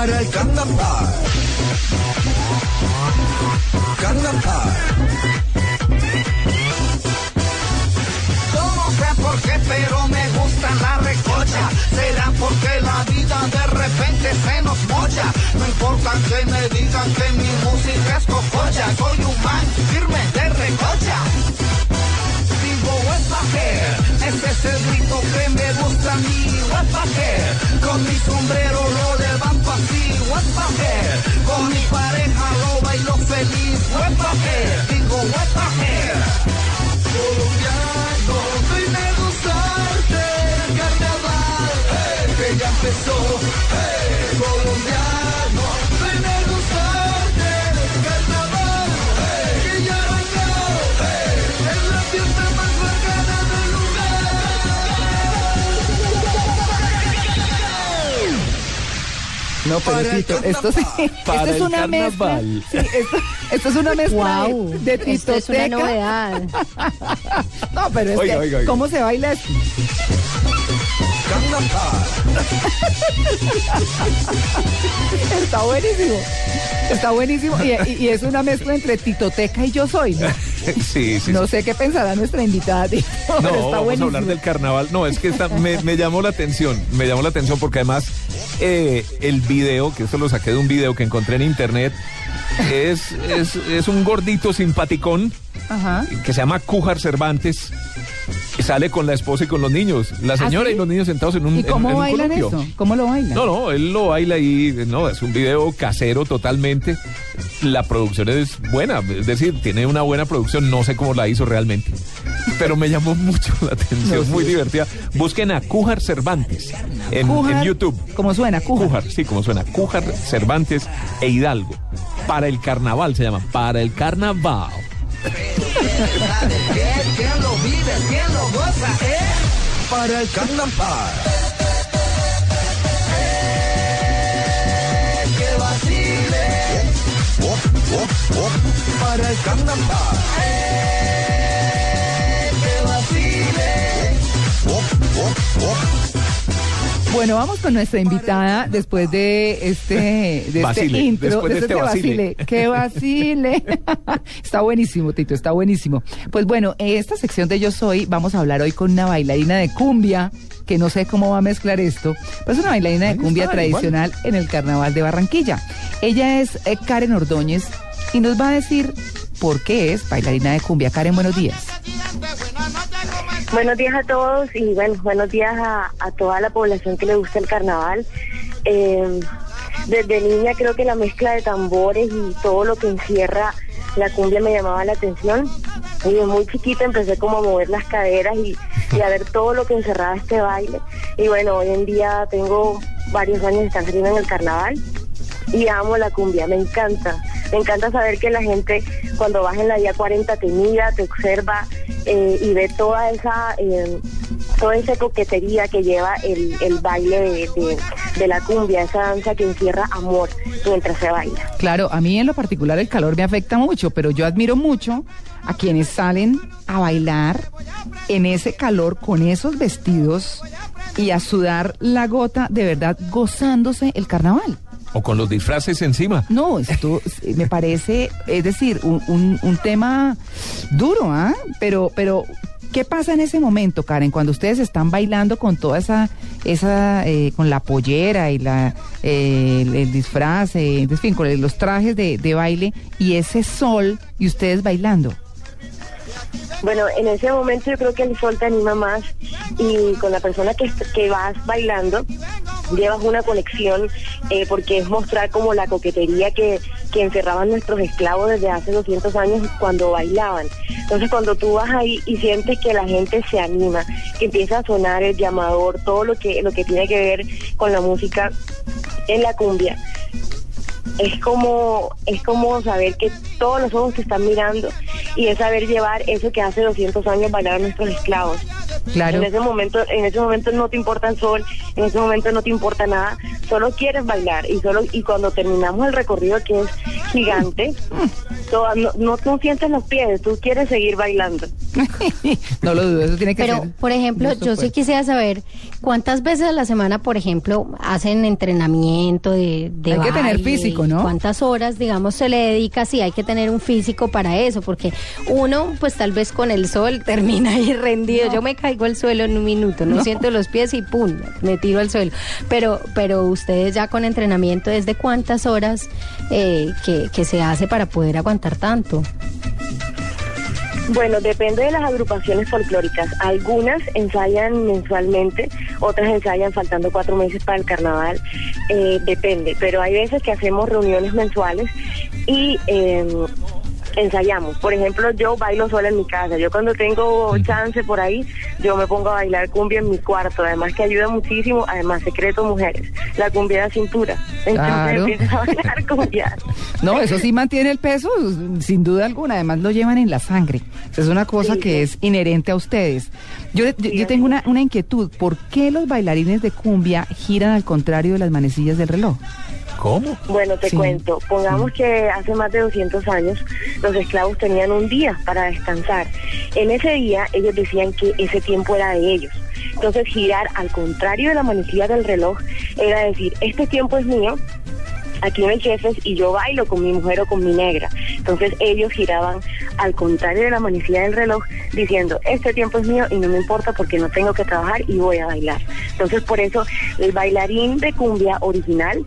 Para el. Carnaval. Yo no sé por qué, pero me gusta la recocha. Será porque la vida de repente se nos mocha. No importa que me digan que mi música es cococha. Soy un man firme de recocha. The hair? Ese es el grito que me gusta a mí. Con mi sombrero What é my? No, pero Para Tito, esto sí, carnaval. esto es una mezcla. Sí, esto, esto es una mezcla Wow, de, esto es una novedad. No, pero es Oiga, que, oiga, oiga. ¿cómo se baila esto? Está buenísimo. Está buenísimo. Y, y- y es una mezcla entre titoteca y yo soy. No, Sí, sí. No sé qué pensará nuestra invitada. No, está vamos a hablar del carnaval. No, es que esta- me, me llamó la atención, me llamó la atención porque además eh, el video, que esto lo saqué de un video que encontré en internet, es, es, es un gordito simpaticón Ajá. que se llama Cújar Cervantes sale con la esposa y con los niños, la señora sí? y los niños sentados en un, ¿Y en- cómo en un bailan columpio. eso? ¿Cómo lo bailan? No, no, él lo baila ahí, no, es un video casero totalmente. La producción es buena, es decir, tiene una buena producción, no sé cómo la hizo realmente, pero me llamó mucho la atención, No, sí. muy divertida. Busquen a Cújar Cervantes en, Cújar, en YouTube. ¿Cómo suena? Cújar. Cújar, sí, como suena, Cújar Cervantes e Hidalgo. Para el carnaval se llama, para el carnaval. ¿Quién, quién lo vive? ¿Quién lo goza? ¿Eh? Para el carnaval. Para el carnaval. Eh, que vacile. Bueno, vamos con nuestra invitada después de este, de este intro, después de este vacile. ¡Qué vacile! está buenísimo, Tito, está buenísimo. Pues bueno, en esta sección de Yo Soy vamos a hablar hoy con una bailarina de cumbia, que no sé cómo va a mezclar esto, pero es una bailarina de cumbia igual. tradicional en el Carnaval de Barranquilla. Ella es eh, Karen Ordóñez y nos va a decir por qué es bailarina de cumbia. Karen, buenos días. Buenos días a todos y bueno, buenos días a, toda la población que le gusta el carnaval. Eh, desde niña creo que la mezcla de tambores y todo lo que encierra la cumbia me llamaba la atención. Y de muy chiquita empecé como a mover las caderas y, y a ver todo lo que encerraba este baile. Y bueno, hoy en día tengo varios años de estar en el carnaval y amo la cumbia, me encanta. Me encanta saber que la gente cuando vas en la vía 40 te mira, te observa eh, y ve toda esa eh, toda esa coquetería que lleva el, el baile de, de- de la cumbia, esa danza que encierra amor mientras se baila. Claro, a mí en lo particular el calor me afecta mucho, pero yo admiro mucho a quienes salen a bailar en ese calor con esos vestidos y a sudar la gota de verdad gozándose el carnaval. O con los disfraces encima. No, esto me parece, es decir, un, un- un tema duro, ¿ah? Pero, pero, ¿qué pasa en ese momento, Karen, cuando ustedes están bailando con toda esa, esa, eh, con la pollera y la, eh, el, el disfraz, eh, en fin, con los trajes de, de baile y ese sol y ustedes bailando? Bueno, en ese momento yo creo que el sol te anima más y con la persona que, que vas bailando, llevas una conexión eh, porque es mostrar como la coquetería que, que encerraban nuestros esclavos desde hace 200 años cuando bailaban. Entonces cuando tú vas ahí y sientes que la gente se anima, que empieza a sonar el llamador, todo lo que, lo que tiene que ver con la música en la cumbia, es como es como saber que todos los ojos te están mirando y es saber llevar eso que hace 200 años bailaron nuestros esclavos. Claro. En ese momento en ese momento no te importa el sol, en ese momento no te importa nada, solo quieres bailar y solo y cuando terminamos el recorrido que es gigante, toda- no, no sientes los pies, tú quieres seguir bailando. no lo dudo, eso tiene que Pero, ser. por ejemplo, yo sí quisiera saber cuántas veces a la semana, por ejemplo, hacen entrenamiento de, de Hay que tener físico, ¿no? ¿Cuántas horas, digamos, se le dedica? Sí, hay que tener un físico para eso, porque uno, pues tal vez con el sol termina ahí rendido. Yo me caigo al suelo en un minuto, no, siento los pies y pum, me tiro al suelo. Pero, pero ustedes ya con entrenamiento, ¿desde cuántas horas eh, que, que se hace para poder aguantar tanto? Bueno, depende de las agrupaciones folclóricas. Algunas ensayan mensualmente, otras ensayan faltando cuatro meses para el carnaval. Eh, depende, pero hay veces que hacemos reuniones mensuales y eh, ensayamos. Por ejemplo, yo bailo sola en mi casa. Yo cuando tengo chance por ahí, yo me pongo a bailar cumbia en mi cuarto. Además que ayuda muchísimo. Además, secreto, mujeres. La cumbia de cintura. Entonces Claro. empiezas a bailar cumbia. No, eso sí mantiene el peso, sin duda alguna. Además lo llevan en la sangre. Es una cosa Sí. que es inherente a ustedes. Yo, yo, yo tengo una, una inquietud. ¿Por qué los bailarines de cumbia giran al contrario de las manecillas del reloj? ¿Cómo? Bueno, te Sí. cuento. Pongamos que hace más de 200 años los esclavos tenían un día para descansar. En ese día ellos decían que ese tiempo era de ellos. Entonces girar al contrario de la manecilla del reloj era decir, este tiempo es mío, aquí no hay jefes y yo bailo con mi mujer o con mi negra. Entonces ellos giraban al contrario de la manecilla del reloj diciendo, este tiempo es mío y no me importa porque no tengo que trabajar y voy a bailar. Entonces por eso el bailarín de cumbia original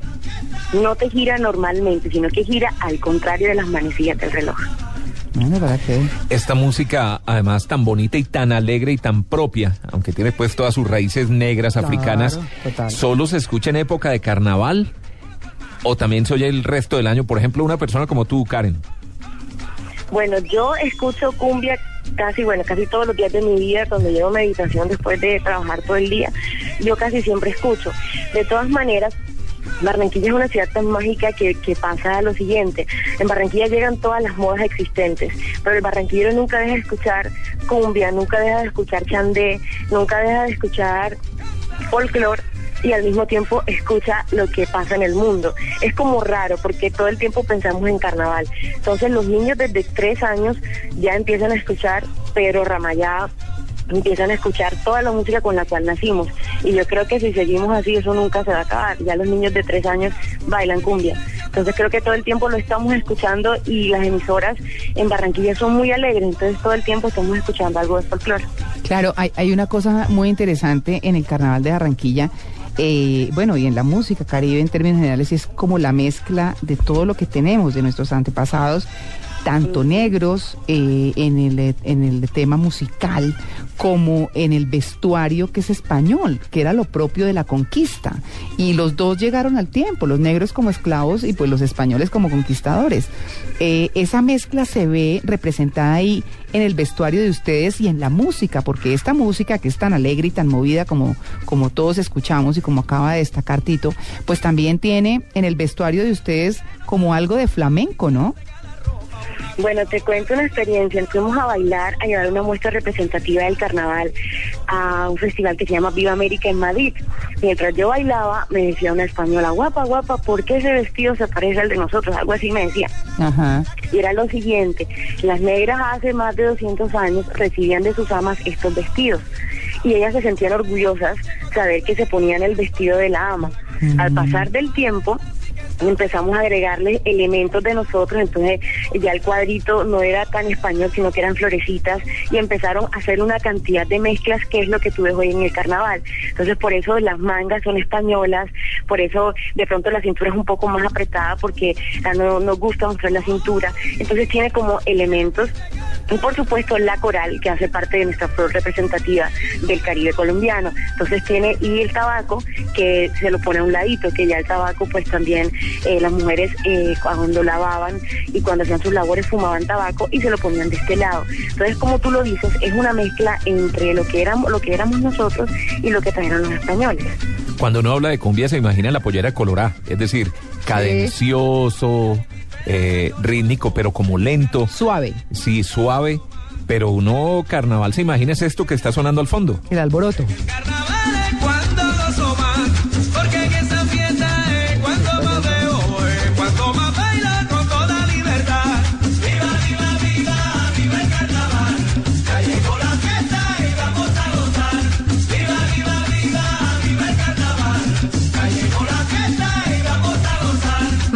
no te gira normalmente, sino que gira al contrario de las manecillas del reloj. Bueno, ¿para qué? Esta música, además, tan bonita y tan alegre y tan propia, aunque tiene pues todas sus raíces negras, Claro, africanas, total. ¿solo se escucha en época de carnaval? ¿O también se oye el resto del año? Por ejemplo, una persona como tú, Karen. Bueno, yo escucho cumbia casi, bueno, casi todos los días de mi vida, cuando llevo meditación después de trabajar todo el día, yo casi siempre escucho. De todas maneras, Barranquilla es una ciudad tan mágica que, que pasa lo siguiente. En Barranquilla llegan todas las modas existentes, pero el barranquillero nunca deja de escuchar cumbia, nunca deja de escuchar chandé, nunca deja de escuchar folclore y al mismo tiempo escucha lo que pasa en el mundo. Es como raro porque todo el tiempo pensamos en carnaval. Entonces los niños desde tres años ya empiezan a escuchar Pedro Ramayá, empiezan a escuchar toda la música con la cual nacimos. Y yo creo que si seguimos así eso nunca se va a acabar. Ya los niños de tres años bailan cumbia. Entonces creo que todo el tiempo lo estamos escuchando y las emisoras en Barranquilla son muy alegres. Entonces todo el tiempo estamos escuchando algo de folclore. Claro, hay, hay una cosa muy interesante en el carnaval de Barranquilla. eh, bueno, y en la música caribe en términos generales es como la mezcla de todo lo que tenemos de nuestros antepasados, tanto negros eh, en, el, en el tema musical como en el vestuario que es español, que era lo propio de la conquista. Y los dos llegaron al tiempo, los negros como esclavos y pues los españoles como conquistadores. Eh, esa mezcla se ve representada ahí en el vestuario de ustedes y en la música, porque esta música que es tan alegre y tan movida como, como todos escuchamos y como acaba de destacar Tito, pues también tiene en el vestuario de ustedes como algo de flamenco, ¿no? Bueno, te cuento una experiencia. Fuimos a bailar, a llevar una muestra representativa del carnaval a un festival que se llama Viva América en Madrid. Mientras yo bailaba, me decía una española, guapa, guapa, ¿por qué ese vestido se parece al de nosotros? Algo así me decía. Ajá. Y era lo siguiente, las negras hace más de 200 años recibían de sus amas estos vestidos y ellas se sentían orgullosas saber que se ponían el vestido de la ama. Al pasar del tiempo, empezamos a agregarle elementos de nosotros, entonces ya el cuadrito no era tan español, sino que eran florecitas y empezaron a hacer una cantidad de mezclas que es lo que tú ves hoy en el carnaval. Entonces por eso las mangas son españolas, por eso de pronto la cintura es un poco más apretada porque no nos gusta mostrar la cintura. Entonces tiene como elementos y por supuesto la coral que hace parte de nuestra flor representativa del Caribe colombiano. Entonces tiene y el tabaco que se lo pone a un ladito, que ya el tabaco pues también eh, las mujeres eh, cuando lavaban y cuando hacían sus labores fumaban tabaco y se lo ponían de este lado. Entonces, como tú lo dices, es una mezcla entre lo que éramos, lo que éramos nosotros y lo que trajeron los españoles. Cuando uno habla de cumbia se imagina la pollera colorá, es decir, cadencioso, eh, rítmico, pero como lento. Suave. Sí, suave. Pero uno carnaval se imagina es esto que está sonando al fondo. El alboroto.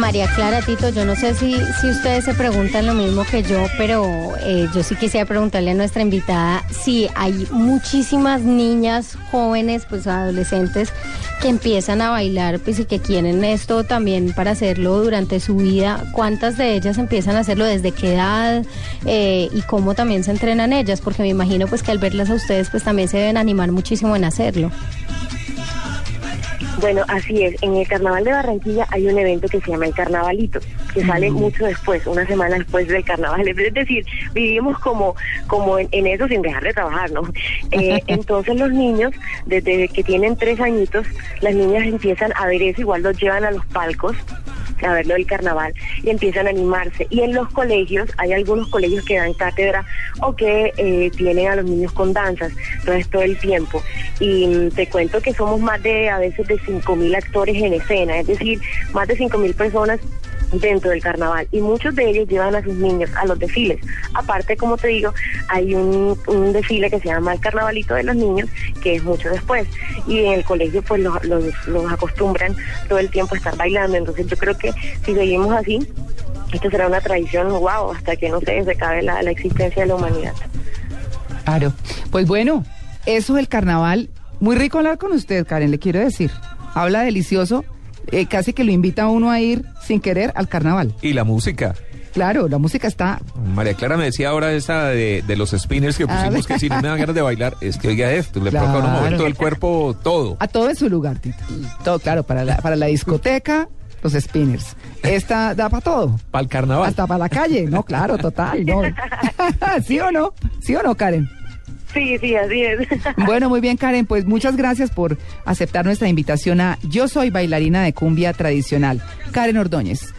María Clara, Tito, yo no sé si, si ustedes se preguntan lo mismo que yo, pero eh, yo sí quisiera preguntarle a nuestra invitada si hay muchísimas niñas jóvenes, pues adolescentes, que empiezan a bailar pues, y que quieren esto también para hacerlo durante su vida. ¿Cuántas de ellas empiezan a hacerlo? ¿Desde qué edad? Eh, y cómo también se entrenan ellas, porque me imagino pues que al verlas a ustedes pues también se deben animar muchísimo en hacerlo. Bueno, así es. En el Carnaval de Barranquilla hay un evento que se llama el Carnavalito, que sale mucho después, una semana después del Carnaval. Es decir, vivimos como, como en, en eso sin dejar de trabajar, ¿no? Eh, entonces los niños, desde que tienen tres añitos, las niñas empiezan a ver eso, igual los llevan a los palcos a verlo del carnaval y empiezan a animarse. Y en los colegios, hay algunos colegios que dan cátedra o que eh, tienen a los niños con danzas, entonces todo el tiempo. Y mm, te cuento que somos más de, a veces, de 5.000 actores en escena, es decir, más de 5.000 personas dentro del carnaval y muchos de ellos llevan a sus niños a los desfiles. Aparte, como te digo, hay un, desfile que se llama el Carnavalito de los Niños, que es mucho después. Y en el colegio pues los, los, los acostumbran todo el tiempo a estar bailando. Entonces yo creo que si seguimos así, esto será una tradición, wow, hasta que no sé, se acabe la, la existencia de la humanidad. Claro. Pues bueno, eso es el carnaval. Muy rico hablar con usted, Karen, le quiero decir. Habla delicioso. Eh, casi que lo invita a uno a ir sin querer al carnaval. Y la música. Claro, la música está. María Clara me decía ahora esa de, de los spinners que pusimos ver. que si no me dan ganas de bailar, es que oiga esto, le provoca a uno mover Claro. todo el cuerpo, todo. A todo en su lugar, Tito. Todo, claro, para la, para la discoteca, los spinners. Esta da para todo. Para el carnaval. Hasta para la calle. No, claro, total. No. ¿Sí o no? ¿Sí o no, Karen? Sí, sí, así. Bueno, muy bien, Karen. Pues muchas gracias por aceptar nuestra invitación a Yo soy bailarina de cumbia tradicional. Karen Ordóñez.